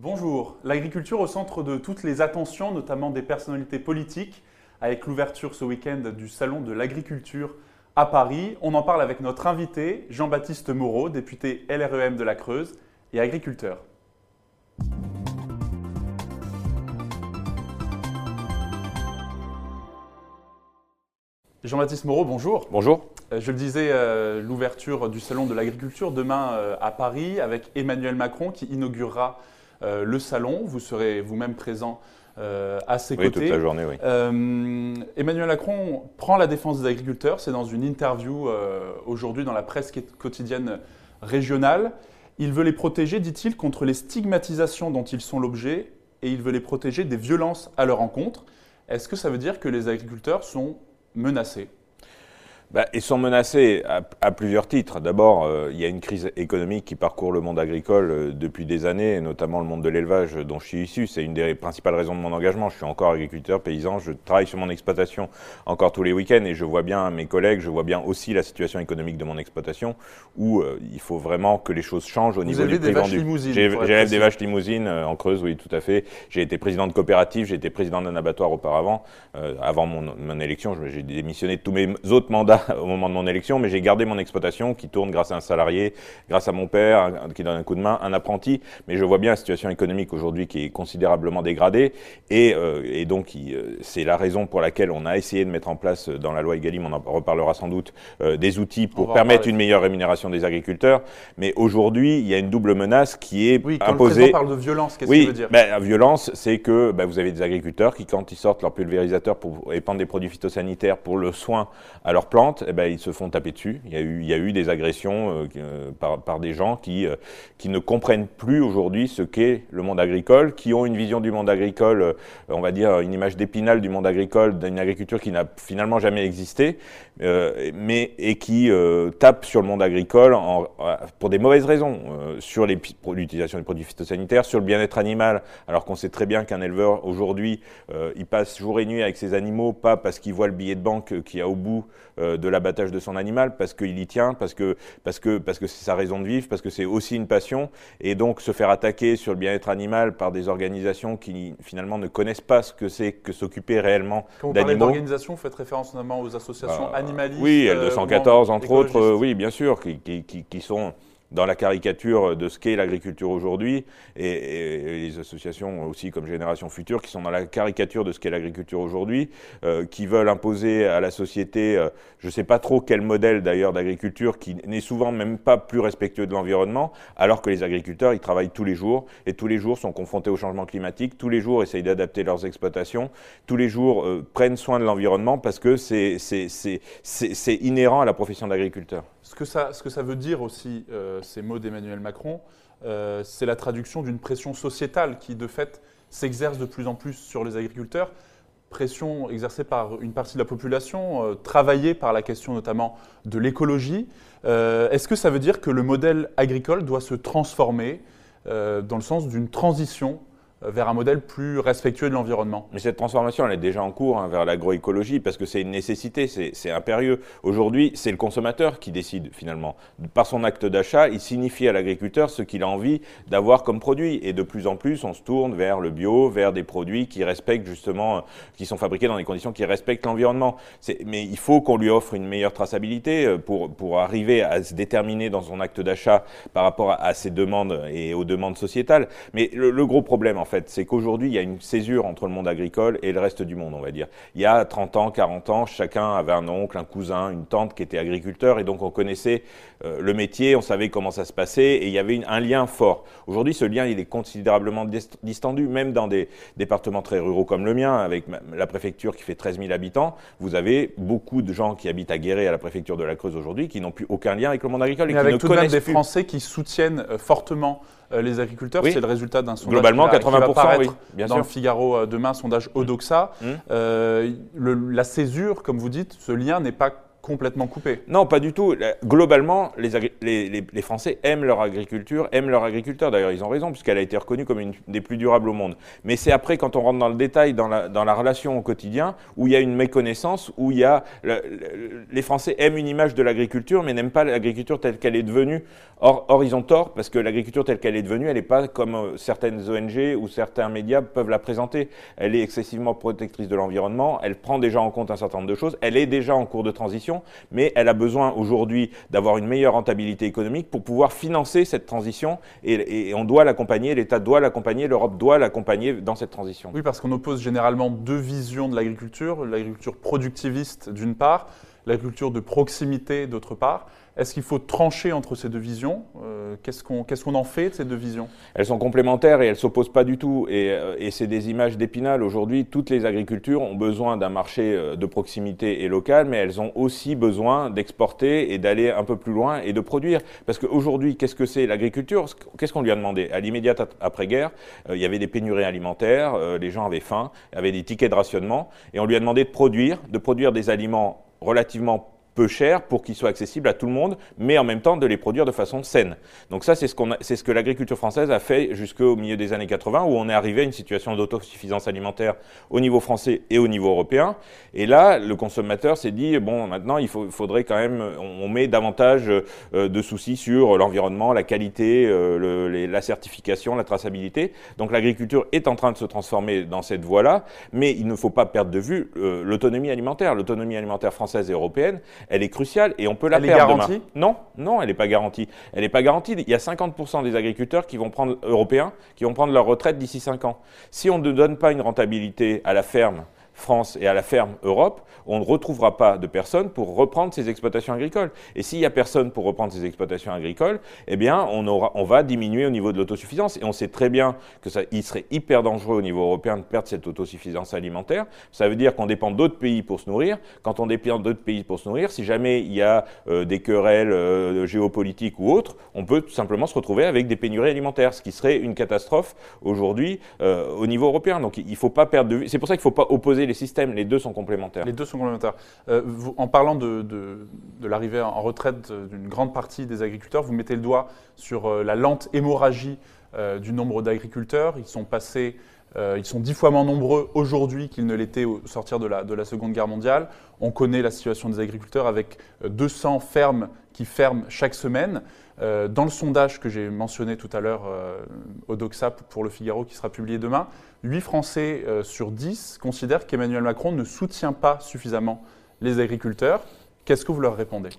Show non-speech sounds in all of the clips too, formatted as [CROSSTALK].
Bonjour, l'agriculture au centre de toutes les attentions, notamment des personnalités politiques, avec l'ouverture ce week-end du Salon de l'agriculture à Paris. On en parle avec notre invité, Jean-Baptiste Moreau, député LREM de la Creuse et agriculteur. Jean-Baptiste Moreau, bonjour. Bonjour. Euh, je le disais, euh, l'ouverture du Salon de l'agriculture demain euh, à Paris avec Emmanuel Macron qui inaugurera le salon. Vous serez vous-même présent à ses oui, côtés. toute la journée, oui. Emmanuel Macron prend la défense des agriculteurs. C'est dans une interview aujourd'hui dans la presse quotidienne régionale. Il veut les protéger, dit-il, contre les stigmatisations dont ils sont l'objet et il veut les protéger des violences à leur encontre. Est-ce que ça veut dire que les agriculteurs sont menacés? Bah, ils sont menacés à, plusieurs titres. D'abord, euh, il y a une crise économique qui parcourt le monde agricole euh, depuis des années, notamment le monde de l'élevage dont je suis issu. C'est une des principales raisons de mon engagement. Je suis encore agriculteur, paysan, je travaille sur mon exploitation encore tous les week-ends et je vois bien mes collègues, je vois bien aussi la situation économique de mon exploitation où euh, il faut vraiment que les choses changent au niveau du prix vendu. J'élève des vaches limousines en Creuse, oui, tout à fait. J'ai été président de coopérative, j'ai été président d'un abattoir auparavant. avant mon, mon élection, j'ai démissionné de tous mes autres mandats [LAUGHS] au moment de mon élection, mais j'ai gardé mon exploitation qui tourne grâce à un salarié, grâce à mon père qui donne un coup de main, un apprenti. Mais je vois bien la situation économique aujourd'hui qui est considérablement dégradée. Et, euh, et donc, euh, c'est la raison pour laquelle on a essayé de mettre en place dans la loi Egalim, on en reparlera sans doute, euh, des outils pour permettre une meilleure rémunération des agriculteurs. Mais aujourd'hui, il y a une double menace qui est oui, quand imposée. Le parle de violence, qu'est-ce oui, que veut dire? ben, La violence, c'est que ben, vous avez des agriculteurs qui, quand ils sortent leur pulvérisateur pour épandre des produits phytosanitaires pour le soin à leurs plantes, eh ben, ils se font taper dessus. Il y a eu, y des agressions euh, euh, par, des gens qui, euh, qui ne comprennent plus aujourd'hui ce qu'est le monde agricole, qui ont une vision du monde agricole, on va dire une image d'épinal du monde agricole, d'une agriculture qui n'a finalement jamais existé, mais et qui tapent sur le monde agricole pour des mauvaises raisons, sur l'utilisation des produits phytosanitaires, sur le bien-être animal, alors qu'on sait très bien qu'un éleveur aujourd'hui, il passe jour et nuit avec ses animaux, pas parce qu'il voit le billet de banque qui a au bout de l'abattage de son animal, parce qu'il y tient, parce que parce que parce que c'est sa raison de vivre, parce que c'est aussi une passion, et donc se faire attaquer sur le bien-être animal par des organisations qui finalement ne connaissent pas ce que c'est que s'occuper réellement d'animaux. Quand vous parlez d'organisations, vous faites référence notamment aux associations bah, animalistes. Oui, L214 entre autres, oui, bien sûr, qui, qui, qui, qui sont dans la caricature de ce qu'est l'agriculture aujourd'hui, et, les associations aussi comme Génération Future qui sont dans la caricature de ce qu'est l'agriculture aujourd'hui, euh, qui veulent imposer à la société, euh, je ne sais pas trop quel modèle d'ailleurs d'agriculture, qui n'est souvent même pas plus respectueux de l'environnement, alors que les agriculteurs, ils travaillent tous les jours, et tous les jours sont confrontés au changement climatique, tous les jours essayent d'adapter leurs exploitations, tous les jours euh, prennent soin de l'environnement parce que c'est inhérent à la profession d'agriculteur. Ce que, ça, veut dire aussi, euh, ces mots d'Emmanuel Macron, euh, c'est la traduction d'une pression sociétale qui, de fait, s'exerce de plus en plus sur les agriculteurs. Pression exercée par une partie de la population, euh, travaillée par la question notamment de l'écologie. Est-ce que ça veut dire que le modèle agricole doit se transformer dans le sens d'une transition vers un modèle plus respectueux de l'environnement. Mais cette transformation, elle est déjà en cours hein, vers l'agroécologie parce que c'est une nécessité, c'est impérieux. Aujourd'hui, c'est le consommateur qui décide finalement. Par son acte d'achat, il signifie à l'agriculteur ce qu'il a envie d'avoir comme produit. Et de plus en plus, on se tourne vers le bio, vers des produits qui respectent justement, qui sont fabriqués dans des conditions qui respectent l'environnement. Mais il faut qu'on lui offre une meilleure traçabilité euh, pour, pour arriver à se déterminer dans son acte d'achat par rapport à, ces demandes et aux demandes sociétales. Mais le, le gros problème, en fait. C'est qu'aujourd'hui, il y a une césure entre le monde agricole et le reste du monde, on va dire. Il y a 30 ans, 40 ans, chacun avait un oncle, un cousin, une tante qui était agriculteur et donc on connaissait euh, le métier, on savait comment ça se passait et il y avait un lien fort. Aujourd'hui, ce lien, il est considérablement distendu, même dans des départements très ruraux comme le mien, avec la préfecture qui fait 13 000 habitants. Vous avez beaucoup de gens qui habitent à Guéret, à la préfecture de la Creuse aujourd'hui, qui n'ont plus aucun lien avec le monde agricole. et qui avec ne tout de même des Français qui soutiennent euh, fortement les agriculteurs. C'est le résultat d'un sondage Globalement, 80%, oui, bien dans le Figaro demain, sondage Odoxa. Mmh. la césure, comme vous dites, ce lien n'est pas complètement coupé. Non, pas du tout. Globalement, les, Français aiment leur agriculture, aiment leur agriculteur. D'ailleurs, ils ont raison, puisqu'elle a été reconnue comme une des plus durables au monde. Mais c'est après, quand on rentre dans le détail, dans la, dans la relation au quotidien, où il y a une méconnaissance, où il y a. les Français aiment une image de l'agriculture, mais n'aiment pas l'agriculture telle qu'elle est devenue. Or, or, ils ont tort, parce que l'agriculture telle qu'elle est devenue, elle n'est pas comme euh, certaines ONG ou certains médias peuvent la présenter. Elle est excessivement protectrice de l'environnement, elle prend déjà en compte un certain nombre de choses, elle est déjà en cours de transition, mais elle a besoin aujourd'hui d'avoir une meilleure rentabilité économique pour pouvoir financer cette transition et, on doit l'accompagner, l'État doit l'accompagner, l'Europe doit l'accompagner dans cette transition. Oui, parce qu'on oppose généralement deux visions de l'agriculture, l'agriculture productiviste d'une part, l'agriculture de proximité d'autre part. Est-ce qu'il faut trancher entre ces deux visions euh, Qu'est-ce qu'on en fait de ces deux visions? Elles sont complémentaires et elles ne s'opposent pas du tout. Euh, et, c'est des images d'épinal. Aujourd'hui, toutes les agricultures ont besoin d'un marché euh, de proximité et local, mais elles ont aussi besoin d'exporter et d'aller un peu plus loin et de produire. Parce qu'aujourd'hui, qu'est-ce que c'est l'agriculture? Qu'est-ce qu'on lui a demandé? À l'immédiate après-guerre, il y avait des pénuries alimentaires, les gens avaient faim, avait des tickets de rationnement, et on lui a demandé de produire, de produire des aliments relativement peu cher pour qu'ils soient accessibles à tout le monde, mais en même temps de les produire de façon saine. Donc ça, c'est ce, que l'agriculture française a fait jusqu'au milieu des années 80, où on est arrivé à une situation d'autosuffisance alimentaire au niveau français et au niveau européen. Et là, le consommateur s'est dit, bon, maintenant, il faudrait quand même, on, met davantage euh, de soucis sur l'environnement, la qualité, euh, la certification, la traçabilité. Donc l'agriculture est en train de se transformer dans cette voie-là, mais il ne faut pas perdre de vue euh, l'autonomie alimentaire. L'autonomie alimentaire française et européenne, elle est cruciale et on peut la elle perdre est garantie? Non, non, elle n'est pas garantie. Elle n'est pas garantie. Il y a 50% des agriculteurs qui vont prendre, européens qui vont prendre leur retraite d'ici 5 ans. Si on ne donne pas une rentabilité à la ferme, France et à la ferme Europe, on ne retrouvera pas de personnes pour reprendre ces exploitations agricoles. Et s'il n'y a personne pour reprendre ces exploitations agricoles, eh bien, on, aura, on va diminuer au niveau de l'autosuffisance. Et on sait très bien que ça, il serait hyper dangereux au niveau européen de perdre cette autosuffisance alimentaire. Ça veut dire qu'on dépend d'autres pays pour se nourrir. Quand on dépend d'autres pays pour se nourrir, si jamais il y a euh, des querelles euh, géopolitiques ou autres, on peut tout simplement se retrouver avec des pénuries alimentaires, ce qui serait une catastrophe aujourd'hui euh, au niveau européen. Donc il faut pas perdre de vue. C'est pour ça qu'il ne faut pas opposer les systèmes, les deux sont complémentaires. Les deux sont complémentaires. Euh, en parlant de, l'arrivée en retraite d'une grande partie des agriculteurs, vous mettez le doigt sur euh, la lente hémorragie euh, du nombre d'agriculteurs. Ils sont passés, ils sont dix fois moins nombreux aujourd'hui qu'ils ne l'étaient au sortir de la Seconde Guerre mondiale. On connaît la situation des agriculteurs avec 200 fermes qui ferment chaque semaine. Dans le sondage que j'ai mentionné tout à l'heure au Doxa pour le Figaro qui sera publié demain, 8 Français euh, sur 10 considèrent qu'Emmanuel Macron ne soutient pas suffisamment les agriculteurs. Qu'est-ce que vous leur répondez?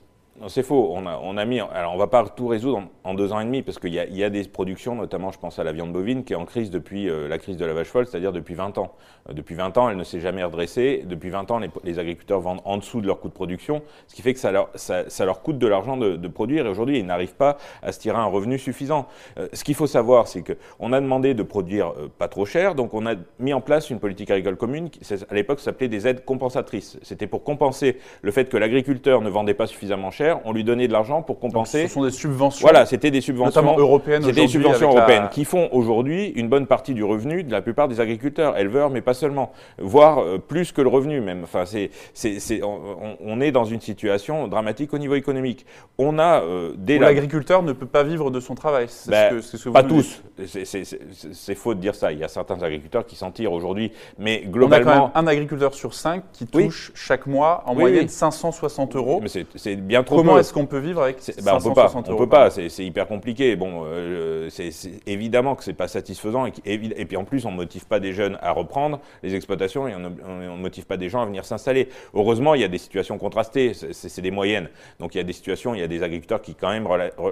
C'est faux. On a, mis. Alors, on va pas tout résoudre en, deux ans et demi, parce qu'il y, a des productions, notamment, je pense à la viande bovine, qui est en crise depuis euh, la crise de la vache folle, c'est-à-dire depuis 20 ans. Euh, depuis 20 ans, elle ne s'est jamais redressée. Depuis 20 ans, les, agriculteurs vendent en dessous de leur coût de production, ce qui fait que ça leur, coûte de l'argent de, de, produire. Et aujourd'hui, ils n'arrivent pas à se tirer un revenu suffisant. Euh, ce qu'il faut savoir, c'est qu'on a demandé de produire pas trop cher, donc on a mis en place une politique agricole commune qui, à l'époque, s'appelait des aides compensatrices. C'était pour compenser le fait que l'agriculteur ne vendait pas suffisamment cher. On lui donnait de l'argent pour compenser. ce sont des subventions. Voilà, c'était des subventions européennes. C'était des subventions européennes qui font aujourd'hui une bonne partie du revenu de la plupart des agriculteurs, éleveurs, mais pas seulement, voire euh, plus que le revenu même. Enfin, c'est, c'est, on, est dans une situation dramatique au niveau économique. On a euh, des l'agriculteur ne peut pas vivre de son travail. C'est ben, ce que, ce pas tous. C'est faux de dire ça. Il y a certains agriculteurs qui s'en tirent aujourd'hui, mais globalement. On a quand même un agriculteur sur cinq qui touche chaque mois en moyenne 560 euros. Mais c'est bien trop. Comment est-ce qu'on peut vivre avec bah, on peut pas, on peut pas, c'est hyper compliqué. Bon, euh, c'est évidemment que c'est pas satisfaisant et, et, puis en plus on motive pas des jeunes à reprendre les exploitations et on ne motive pas des gens à venir s'installer. Heureusement, il y a des situations contrastées, c'est des moyennes. Donc il y a des situations, il y a des agriculteurs qui quand même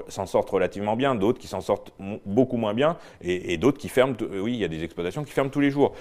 s'en sortent relativement bien, d'autres qui s'en sortent beaucoup moins bien et, d'autres qui ferment. Oui, il y a des exploitations qui ferment tous les jours.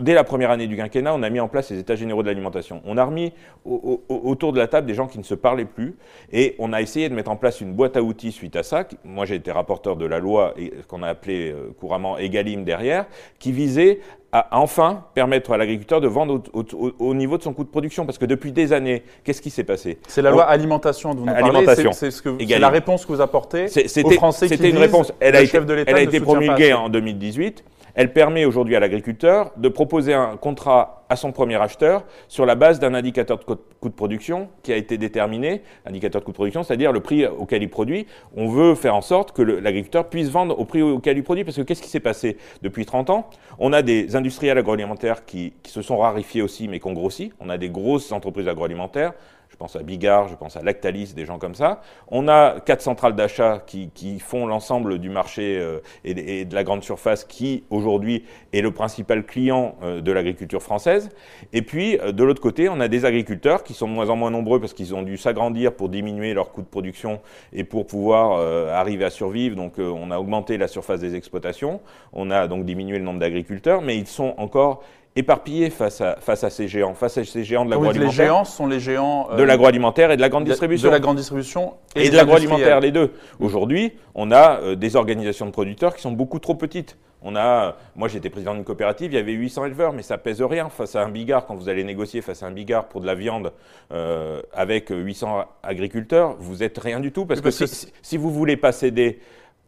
dès la première année du quinquennat, on a mis en place les états généraux de l'alimentation. On a remis autour de la table des gens qui ne se parlaient plus et on a essayé de mettre en place une boîte à outils suite à ça. Moi, j'ai été rapporteur de la loi qu'on a appelée euh, couramment Egalim derrière, qui visait à enfin permettre à l'agriculteur de vendre au, niveau de son coût de production. Parce que depuis des années, qu'est-ce qui s'est passé? C'est la loi alimentation dont vous alimentation. parlez. C'est la réponse que vous apportez aux Français qui C'était une réponse. Elle a été, elle a été promulguée en 2018. Elle permet aujourd'hui à l'agriculteur de proposer un contrat à son premier acheteur sur la base d'un indicateur de coût de production qui a été déterminé, indicateur de coût de production, c'est-à-dire le prix auquel il produit. On veut faire en sorte que l'agriculteur puisse vendre au prix auquel il produit, parce que qu'est-ce qui s'est passé depuis 30 ans? On a des industriels agroalimentaires qui, qui se sont rarifiés aussi, mais qui ont grossi. On a des grosses entreprises agroalimentaires, je pense à Bigard, je pense à Lactalis, des gens comme ça. On a quatre centrales d'achat qui, font l'ensemble du marché euh, et, de la grande surface qui, aujourd'hui, est le principal client euh, de l'agriculture française. Et puis, euh, de l'autre côté, on a des agriculteurs qui sont de moins en moins nombreux parce qu'ils ont dû s'agrandir pour diminuer leurs coûts de production et pour pouvoir arriver à survivre. Donc, on a augmenté la surface des exploitations, on a donc diminué le nombre d'agriculteurs, mais ils sont encore éparpillés face à, face à ces géants, face à ces géants de l'agroalimentaire. Les géants sont les géants de l'agroalimentaire et de la grande distribution. De la grande distribution et, de l'agroalimentaire, les deux. Aujourd'hui, on a euh, des organisations de producteurs qui sont beaucoup trop petites. On a, moi j'étais président d'une coopérative, il y avait 800 éleveurs, mais ça pèse rien face à un bigard. Quand vous allez négocier face à un bigard pour de la viande euh, avec 800 agriculteurs, vous êtes rien du tout parce que, si, si vous voulez pas céder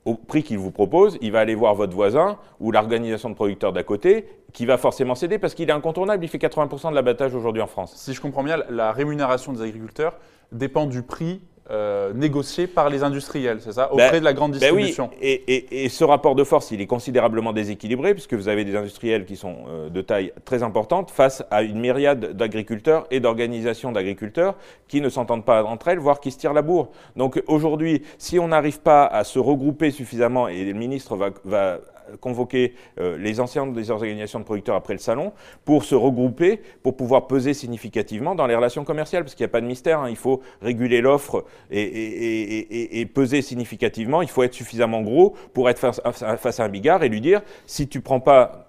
au prix qu'il vous propose, il va aller voir votre voisin ou l'organisation de producteurs d'à côté qui va forcément céder parce qu'il est incontournable. Il fait 80% de l'abattage aujourd'hui en France. Si je comprends bien, la rémunération des agriculteurs dépend du prix euh, négocié par les industriels, c'est ça, auprès ben, de la grande distribution. Ben oui. et, ce rapport de force, il est considérablement déséquilibré puisque vous avez des industriels qui sont euh, de taille très importante face à une myriade d'agriculteurs et d'organisations d'agriculteurs qui ne s'entendent pas entre elles, voire qui se tirent la bourre. Donc aujourd'hui, si on n'arrive pas à se regrouper suffisamment, et le ministre va, va convoquer euh, les anciens des organisations de producteurs après le salon pour se regrouper, pour pouvoir peser significativement dans les relations commerciales, parce qu'il n'y a pas de mystère, hein. il faut réguler l'offre et, peser significativement, il faut être suffisamment gros pour être face, à un bigard et lui dire, si tu prends pas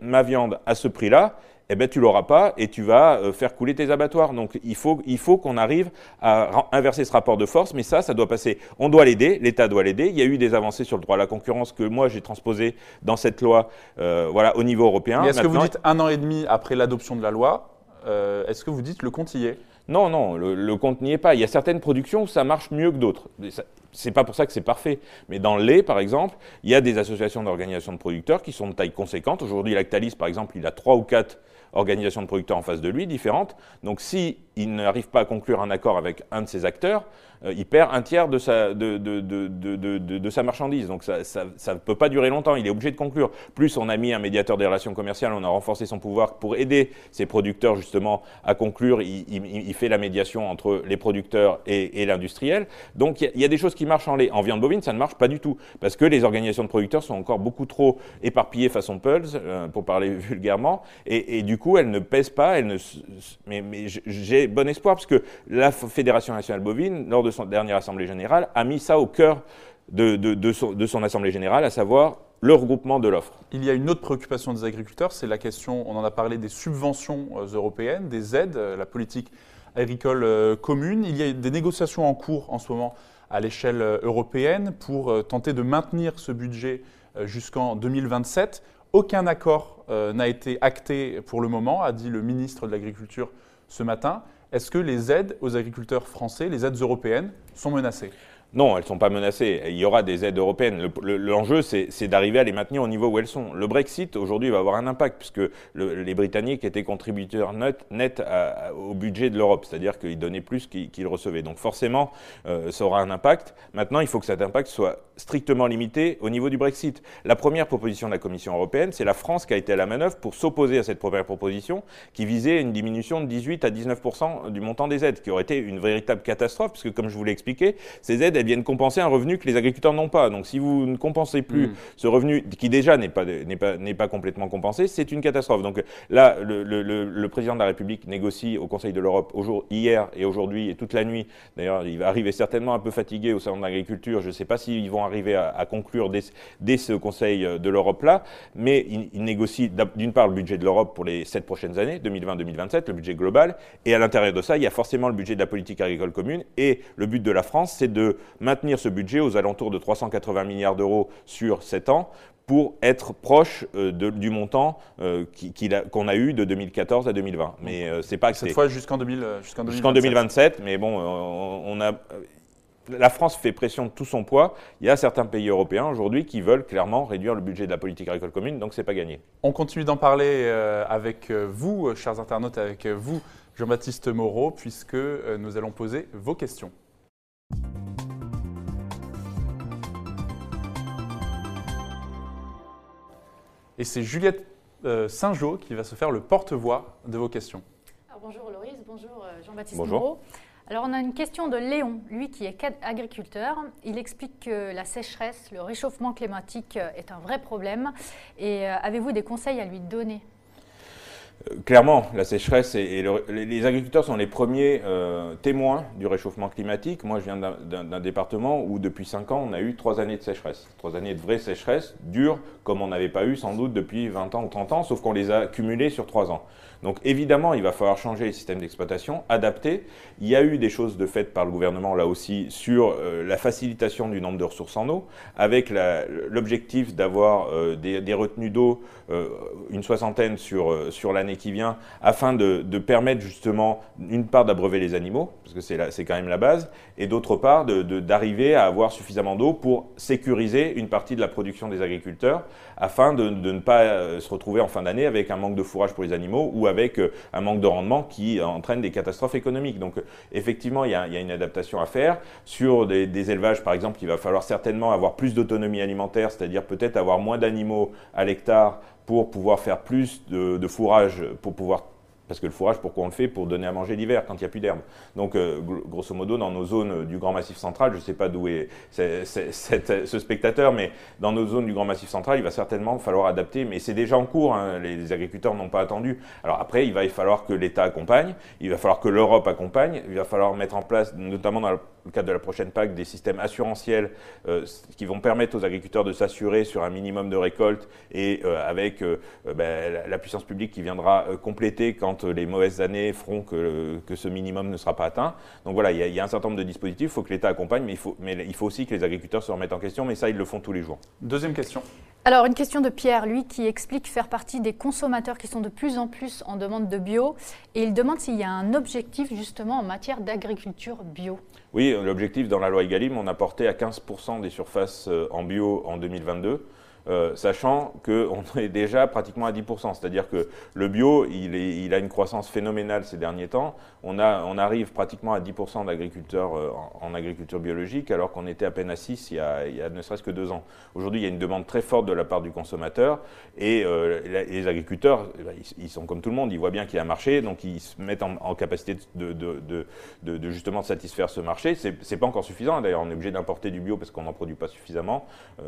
ma viande à ce prix-là, eh ben, tu l'auras pas et tu vas euh, faire couler tes abattoirs. Donc il faut, il faut qu'on arrive à inverser ce rapport de force, mais ça, ça doit passer. On doit l'aider, l'État doit l'aider. Il y a eu des avancées sur le droit à la concurrence que moi j'ai transposé dans cette loi euh, voilà, au niveau européen. Est-ce que vous dites un an et demi après l'adoption de la loi, euh, est-ce que vous dites le compte y est? Non, non, le, compte n'y est pas. Il y a certaines productions où ça marche mieux que d'autres. C'est pas pour ça que c'est parfait. Mais dans le lait, par exemple, il y a des associations d'organisations de producteurs qui sont de taille conséquente. Aujourd'hui, Lactalis, par exemple, il a trois ou quatre organisations de producteurs en face de lui, différentes. Donc s'il n'arrive pas à conclure un accord avec un de ces acteurs, il perd un tiers de sa, de, de, de, de sa marchandise. Donc ça ne peut pas durer longtemps, il est obligé de conclure. Plus on a mis un médiateur des relations commerciales, on a renforcé son pouvoir pour aider ces producteurs justement à conclure. Il, fait la médiation entre les producteurs et, l'industriel. Donc il y, a des choses qui marchent en lait. En viande bovine, ça ne marche pas du tout. Parce que les organisations de producteurs sont encore beaucoup trop éparpillées façon Pulse, euh, pour parler [LAUGHS] vulgairement. Et, du coup, elles ne pèsent pas. Elles ne, mais, mais j'ai bon espoir parce que la Fédération nationale bovine, lors de son dernière Assemblée générale, a mis ça au cœur de, son, Assemblée générale, à savoir le regroupement de l'offre. Il y a une autre préoccupation des agriculteurs, c'est la question, on en a parlé, des subventions euh, européennes, des aides, euh, la politique agricole euh, commune. Il y a des négociations en cours en ce moment à l'échelle européenne pour tenter de maintenir ce budget jusqu'en 2027. Aucun accord n'a été acté pour le moment, a dit le ministre de l'Agriculture ce matin. Est-ce que les aides aux agriculteurs français, les aides européennes, sont menacées? Non, elles ne sont pas menacées. Il y aura des aides européennes. L'enjeu, c'est d'arriver à les maintenir au niveau où elles sont. Le Brexit, aujourd'hui, va avoir un impact, puisque les Britanniques étaient contributeurs nets au budget de l'Europe, c'est-à-dire qu'ils donnaient plus qu'ils recevaient. Donc forcément, euh, ça aura un impact. Maintenant, il faut que cet impact soit strictement limité au niveau du Brexit. La première proposition de la Commission européenne, c'est la France qui a été à la manœuvre pour s'opposer à cette première proposition, qui visait une diminution de 18 à 19% du montant des aides, qui aurait été une véritable catastrophe, puisque comme je vous l'ai expliqué, ces aides viennent compenser un revenu que les agriculteurs n'ont pas. Donc si vous ne compensez plus hmm. ce revenu qui déjà n'est pas, n'est pas, n'est pas complètement compensé, c'est une catastrophe. Donc là, le, le, le, président de la République négocie au Conseil de l'Europe hier et aujourd'hui et toute la nuit. D'ailleurs, il va arriver certainement un peu fatigué au salon de l'agriculture. Je ne sais pas s'ils vont arriver à, à conclure dès, dès, ce Conseil de l'Europe-là, mais il, il négocie d'une part le budget de l'Europe pour les sept prochaines années, 2020-2027, le budget global, et à l'intérieur de ça, il y a forcément le budget de la politique agricole commune, et le but de la France, c'est de maintenir ce budget aux alentours de 380 milliards d'euros sur 7 ans pour être proche euh, du montant euh, qu'on a, eu de 2014 à 2020. Mais euh, c'est pas cette fois jusqu'en 2027. jusqu'en 2027. Mais bon, on a la France fait pression de tout son poids. Il y a certains pays européens aujourd'hui qui veulent clairement réduire le budget de la politique agricole commune, donc c'est pas gagné. On continue d'en parler euh, avec vous, chers internautes, avec vous, Jean-Baptiste Moreau, puisque nous allons poser vos questions. Et c'est Juliette Saint-Jean qui va se faire le porte-voix de vos questions. bonjour Loris, bonjour Jean-Baptiste Moreau. Alors on a une question de Léon, lui qui est agriculteur. Il explique que la sécheresse, le réchauffement climatique euh, est un vrai problème. Et euh, avez-vous des conseils à lui donner? euh, Clairement, la sécheresse et, les agriculteurs sont les premiers témoins du réchauffement climatique. Moi, je viens d'un département où depuis 5 ans, on a eu 3 années de sécheresse. 3 années de vraie sécheresse, dure, comme on n'avait pas eu sans doute depuis 20 ans ou 30 ans, sauf qu'on les a cumulées sur 3 ans. Donc évidemment, il va falloir changer les systèmes d'exploitation, adapter. Il y a eu des choses de fait par le gouvernement là aussi sur euh, la facilitation du nombre de ressources en eau, avec l'objectif d'avoir euh, des, retenues d'eau, euh, une soixantaine sur, sur l'année qui vient, afin de, permettre justement, d'une part, d'abreuver les animaux, parce que c'est quand même la base, et d'autre part, d'arriver à avoir suffisamment d'eau pour sécuriser une partie de la production des agriculteurs, afin de, de ne pas se retrouver en fin d'année avec un manque de fourrage pour les animaux ou euh, un manque de rendement qui entraîne des catastrophes économiques. Donc euh, effectivement, il y, a, une adaptation à faire. Sur des, élevages, par exemple, il va falloir certainement avoir plus d'autonomie alimentaire, c'est-à-dire peut-être avoir moins d'animaux à l'hectare pour pouvoir faire plus de fourrage, pour pouvoir parce que le fourrage, pourquoi on le fait Pour donner à manger l'hiver, quand il n'y a plus d'herbe. Donc, euh, grosso modo, dans nos zones du Grand Massif central, je ne sais pas d'où est, ce spectateur, mais dans nos zones du Grand Massif central, il va certainement falloir adapter. Mais c'est déjà en cours, hein. les, agriculteurs n'ont pas attendu. Alors après, il va falloir que l'État accompagne, il va falloir que l'Europe accompagne, il va falloir mettre en place, notamment dans le cadre de la prochaine PAC, des systèmes assurantiels euh, qui vont permettre aux agriculteurs de s'assurer sur un minimum de récolte et euh, avec ben, la, puissance publique qui viendra compléter quand les mauvaises années feront que, ce minimum ne sera pas atteint. Donc voilà, il y, a, un certain nombre de dispositifs, il faut que l'État accompagne, mais il faut aussi que les agriculteurs se remettent en question, mais ça, ils le font tous les jours. Deuxième question. Alors, une question de Pierre, lui, qui explique faire partie des consommateurs qui sont de plus en plus en demande de bio, et il demande s'il y a un objectif justement en matière d'agriculture bio. Oui, l'objectif dans la loi Egalim, on a porté à 15% des surfaces euh, en bio en 2022. Euh, sachant qu'on est déjà pratiquement à 10%. C'est-à-dire que le bio, il, a une croissance phénoménale ces derniers temps. On, arrive pratiquement à 10% d'agriculteurs euh, en, agriculture biologique, alors qu'on était à peine à 6 il y a, ne serait-ce que deux ans. Aujourd'hui, il y a une demande très forte de la part du consommateur, et euh, les agriculteurs, eh ben, ils, sont comme tout le monde, ils voient bien qu'il y a un marché, donc ils se mettent en, capacité de, justement satisfaire ce marché. C'est pas encore suffisant, d'ailleurs, on est obligé d'importer du bio parce qu'on n'en produit pas suffisamment,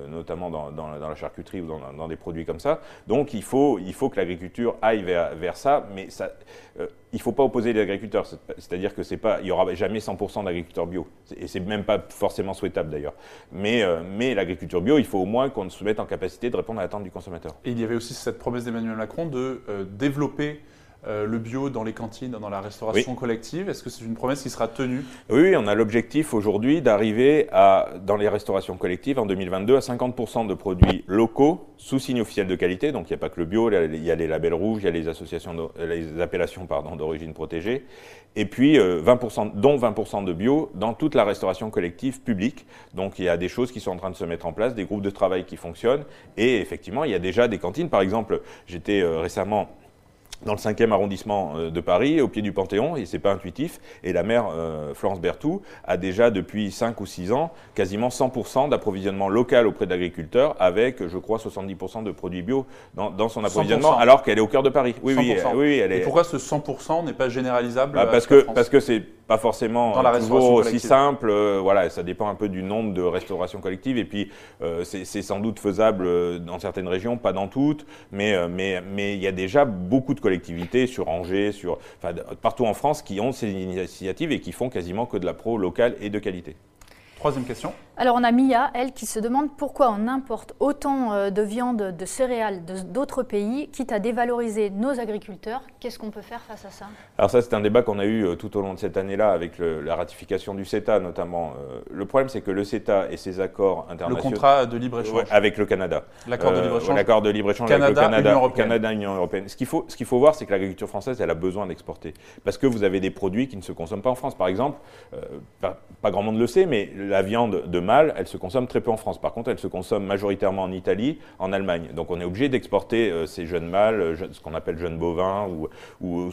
notamment dans, dans la charcuterie ou dans, des produits comme ça. Donc il faut, il faut que l'agriculture aille vers, vers, ça, mais ça, euh, il ne faut pas opposer les agriculteurs. C'est-à-dire que n'y aura jamais 100% d'agriculteurs bio. Et c'est même pas forcément souhaitable d'ailleurs. Mais, euh, mais l'agriculture bio, il faut au moins qu'on se mette en capacité de répondre à l'attente du consommateur. Et il y avait aussi cette promesse d'Emmanuel Macron de euh, développer euh, le bio dans les cantines, dans la restauration collective. Est-ce que c'est une promesse qui sera tenue? Oui, on a l'objectif aujourd'hui d'arriver à, dans les restaurations collectives en 2022 à 50% de produits locaux sous signe officiel de qualité. Donc il n'y a pas que le bio, il y a les labels rouges, il y a les, associations les appellations d'origine protégée. Et puis 20%, euh, dont 20% de bio dans toute la restauration collective publique. Donc il y a des choses qui sont en train de se mettre en place, des groupes de travail qui fonctionnent. Et effectivement, il y a déjà des cantines. Par exemple, j'étais euh, récemment dans le 5e arrondissement euh, de Paris, au pied du Panthéon, et c'est pas intuitif. Et la maire euh, Florence Berthoud a déjà depuis 5 ou 6 ans quasiment 100% d'approvisionnement local auprès d'agriculteurs, avec, je crois, 70% de produits bio dans, son approvisionnement, alors qu'elle est au cœur de Paris. Oui, oui, oui, elle est... Et pourquoi ce 100% n'est pas généralisable bah, parce, que, parce que c'est pas forcément toujours aussi simple. Euh, voilà, ça dépend un peu du nombre de restaurations collectives. Et puis, c'est sans doute faisable dans certaines régions, pas dans toutes. Mais mais mais il y a déjà beaucoup de collectivités sur Angers, sur, partout en France qui ont ces initiatives et qui font quasiment que de la pro locale et de qualité. Troisième question. Alors on a Mia, elle, qui se demande pourquoi on importe autant euh, de viande, de céréales d'autres pays, quitte à dévaloriser nos agriculteurs. Qu'est-ce qu'on peut faire face à ça? Alors ça, c'est un débat qu'on a eu euh, tout au long de cette année-là avec la ratification du CETA notamment. Euh, le problème, c'est que le CETA et ses accords internationaux... Le contrat de libre-échange. avec le Canada. L'accord de libre-échange. L'accord de libre-échange avec le Canada, Union européenne. Canada, Union européenne. Ce qu'il faut, ce qu'il faut voir, c'est que l'agriculture française, elle a besoin d'exporter. Parce que vous avez des produits qui ne se consomment pas en France. Par exemple, pas, pas, grand monde le sait, mais la viande de mâle, elle se consomme très peu en France. Par contre, elle se consomme majoritairement en Italie, en Allemagne. Donc on est obligé d'exporter euh, ces jeunes mâles, euh, ce qu'on appelle jeunes bovins, ou, euh,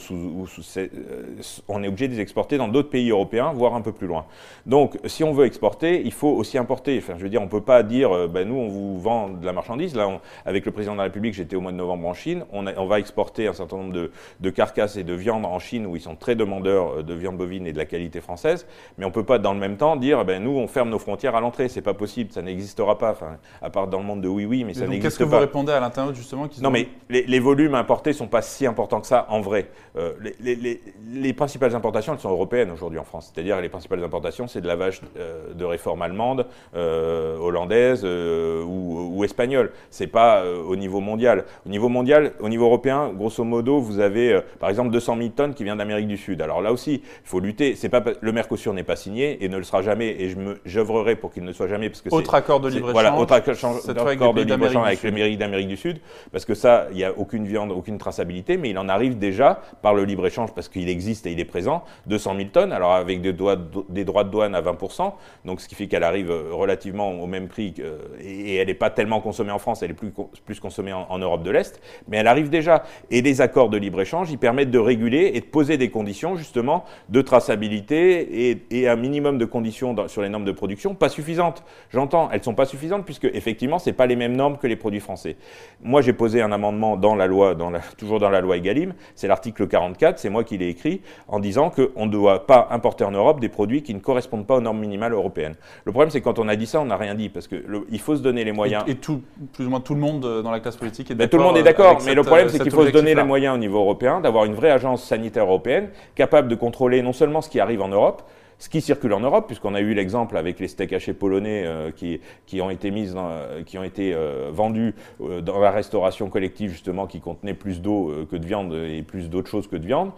on est obligé de les exporter dans d'autres pays européens, voire un peu plus loin. Donc si on veut exporter, il faut aussi importer. Enfin, je veux dire, on ne peut pas dire, ben, nous, on vous vend de la marchandise. Là, avec le président de la République, j'étais au mois de novembre en Chine. On, va exporter un certain nombre de, carcasses et de viande en Chine, où ils sont très demandeurs de viande bovine et de la qualité française. Mais on ne peut pas, dans le même temps, dire, ben, nous, on ferme nos frontières à l'entrée. C'est pas possible ça n'existera pas, enfin, à part dans le monde de oui, oui, mais ça n'existe pas. Qu'est-ce que vous répondez à l'intérieur justement Non, mais les, volumes importés ne sont pas si importants que ça en vrai. Euh, les, principales importations, elles sont européennes aujourd'hui en France. C'est-à-dire les principales importations, c'est de la vache euh, de réforme allemande, euh, hollandaise ou, ou, espagnole. C'est pas au niveau mondial. Au niveau mondial, au niveau européen, grosso modo, vous avez par exemple 200 000 tonnes qui viennent d'Amérique du Sud. Alors là aussi, il faut lutter. C'est pas le Mercosur n'est pas signé et ne le sera jamais. Et je j'œuvrerai pour qu'il ne soit jamais parce que autre accord de libre-échange. Voilà, autre accord de libre-échange avec les mairies d'Amérique du Sud, parce que ça, il n'y a aucune viande, aucune traçabilité, mais il en arrive déjà par le libre-échange, parce qu'il existe et il est présent, 200 000 tonnes, alors avec des, droits de douane à 20%, donc ce qui fait qu'elle arrive euh, relativement au même prix, et, elle n'est pas tellement consommée en France, elle est plus, plus consommée en, Europe de l'Est, mais elle arrive déjà. Et les accords de libre-échange, ils permettent de réguler et de poser des conditions, justement, de traçabilité et, et un minimum de conditions sur les normes de production, pas suffisantes. J'entends, elles ne sont pas suffisantes puisque effectivement, ce pas les mêmes normes que les produits français. Moi, j'ai posé un amendement dans la loi, dans la, toujours dans la loi Egalim, c'est l'article 44, c'est moi qui l'ai écrit, en disant qu'on ne doit pas importer en Europe des produits qui ne correspondent pas aux normes minimales européennes. Le problème, c'est que quand on a dit ça, on n'a rien dit parce qu'il faut se donner les moyens. Et, tout, plus ou moins tout le monde euh, dans la classe politique est ben, d'accord. tout le monde est d'accord, mais le problème, c'est qu'il faut se donner les moyens au niveau européen, d'avoir une vraie agence sanitaire européenne capable de contrôler non seulement ce qui arrive en Europe, ce qui circule en Europe, puisqu'on a eu l'exemple avec les steaks hachés polonais euh, qui, qui, ont été mises euh, qui ont été euh, vendus dans la restauration collective justement, qui contenait plus d'eau que de viande et plus d'autres choses que de viande.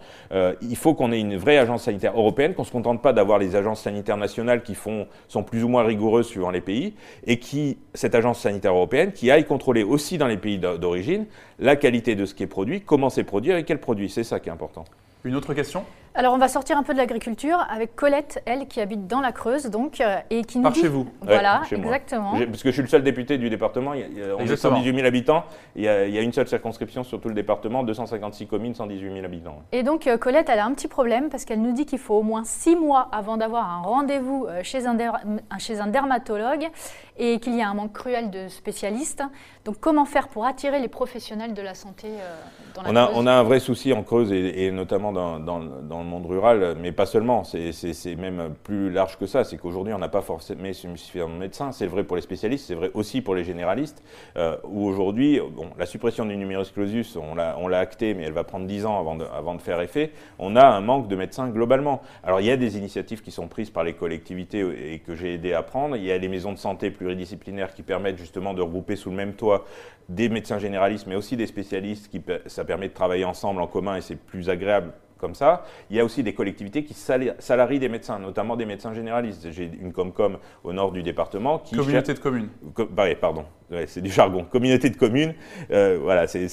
il faut qu'on ait une vraie agence sanitaire européenne, qu'on se contente pas d'avoir les agences sanitaires nationales qui font, sont plus ou moins rigoureuses suivant les pays, et qui cette agence sanitaire européenne qui aille contrôler aussi dans les pays d'origine la qualité de ce qui est produit, comment c'est produit et quel produit. C'est ça qui est important. Une autre question? Alors, on va sortir un peu de l'agriculture avec Colette, elle, qui habite dans la Creuse, donc, euh, et qui nous Par dit... chez vous. Voilà, exactement. Parce que je suis le seul député du département. Il y a, on est 118 000 habitants. Il y, a, une seule circonscription sur tout le département, 256 communes, 118 000 habitants. Et donc, euh, Colette, elle a un petit problème parce qu'elle nous dit qu'il faut au moins six mois avant d'avoir un rendez-vous euh, chez un, chez un dermatologue et qu'il y a un manque cruel de spécialistes. Donc, comment faire pour attirer les professionnels de la santé dans la on a, On a un vrai souci en Creuse et, notamment dans, dans, dans monde rural mais pas seulement, c'est même plus large que ça. C'est qu'aujourd'hui, on n'a pas forcément suffisamment de médecins. C'est vrai pour les spécialistes, c'est vrai aussi pour les généralistes, euh, où aujourd'hui, bon, la suppression du numerus clausus, on l'a acté, mais elle va prendre 10 ans avant de, avant de faire effet. On a un manque de médecins globalement. Alors, il y a des initiatives qui sont prises par les collectivités et que j'ai aidé à prendre. Il y a les maisons de santé pluridisciplinaires qui permettent justement de regrouper sous le même toit des médecins généralistes, mais aussi des spécialistes. Ça permet de travailler ensemble en commun et c'est plus agréable comme ça. Il y a aussi des collectivités qui salarient des médecins, notamment des médecins généralistes. J'ai une Comcom au nord du département qui. Communauté de communes. Bah pardon, c'est du jargon. [LAUGHS] Communauté de communes. Euh, voilà, c'est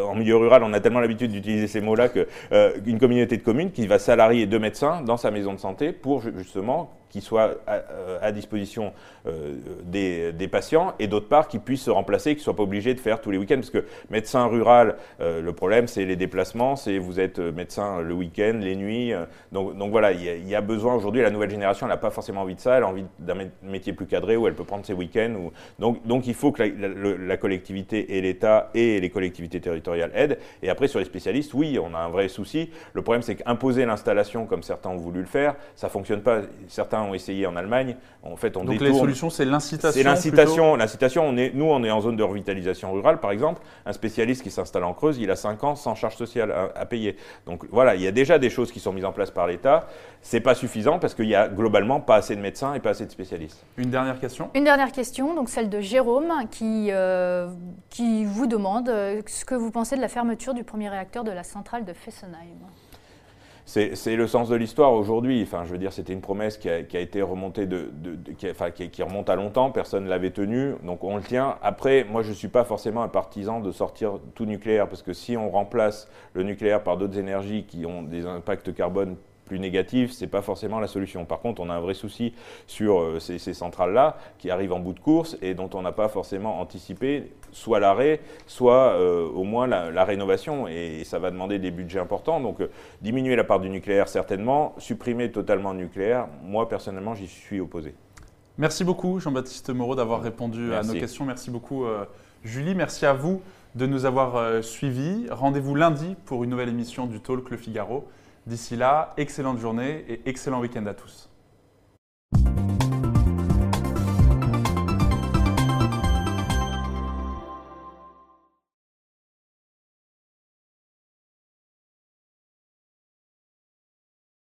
en milieu rural, on a tellement l'habitude d'utiliser ces mots-là que euh, une communauté de communes qui va salarier deux médecins dans sa maison de santé pour justement qui soient à, euh, disposition euh, des, patients et d'autre part qui puissent se remplacer, qui ne soient pas obligés de faire tous les week-ends. Parce que médecin rural, euh, le problème c'est les déplacements, c'est vous êtes médecin le week-end, les nuits. donc, voilà, il y, a besoin aujourd'hui, la nouvelle génération, elle n'a pas forcément envie de ça, elle a envie d'un métier plus cadré où elle peut prendre ses week-ends. Donc, il faut que la, la collectivité et l'État et les collectivités territoriales aident. Et après sur les spécialistes, oui, on a un vrai souci. Le problème c'est qu'imposer l'installation comme certains ont voulu le faire, ça ne fonctionne pas. Certains ont essayé en Allemagne. En fait, on Donc les solutions, c'est l'incitation. C'est l'incitation. L'incitation. On est, nous, on est en zone de revitalisation rurale, par exemple. Un spécialiste qui s'installe en Creuse, il a 5 ans sans charge sociale à, payer. Donc voilà, il y a déjà des choses qui sont mises en place par l'État. C'est pas suffisant parce qu'il y a globalement pas assez de médecins et pas assez de spécialistes. Une dernière question? Une dernière question, donc celle de Jérôme, qui euh, qui vous demande euh, ce que vous pensez de la fermeture du premier réacteur de la centrale de Fessenheim? C'est le sens de l'histoire aujourd'hui. Enfin, je veux dire, c'était une promesse qui a, été remontée de, qui, remonte à longtemps. Personne ne l'avait tenue, donc on le tient. Après, moi, je ne suis pas forcément un partisan de sortir tout nucléaire, parce que si on remplace le nucléaire par d'autres énergies qui ont des impacts carbone plus négatif, ce n'est pas forcément la solution. Par contre, on a un vrai souci sur euh, ces, centrales-là qui arrivent en bout de course et dont on n'a pas forcément anticipé soit l'arrêt, soit euh, au moins la, rénovation. Et, ça va demander des budgets importants. Donc, euh, diminuer la part du nucléaire, certainement. Supprimer totalement le nucléaire, moi, personnellement, j'y suis opposé. Merci beaucoup, Jean-Baptiste Moreau, d'avoir répondu à nos questions. Merci beaucoup, Julie. Merci à vous de nous avoir suivis. Rendez-vous lundi pour une nouvelle émission du Talk Le Figaro. D'ici là, excellente journée et excellent week-end à tous.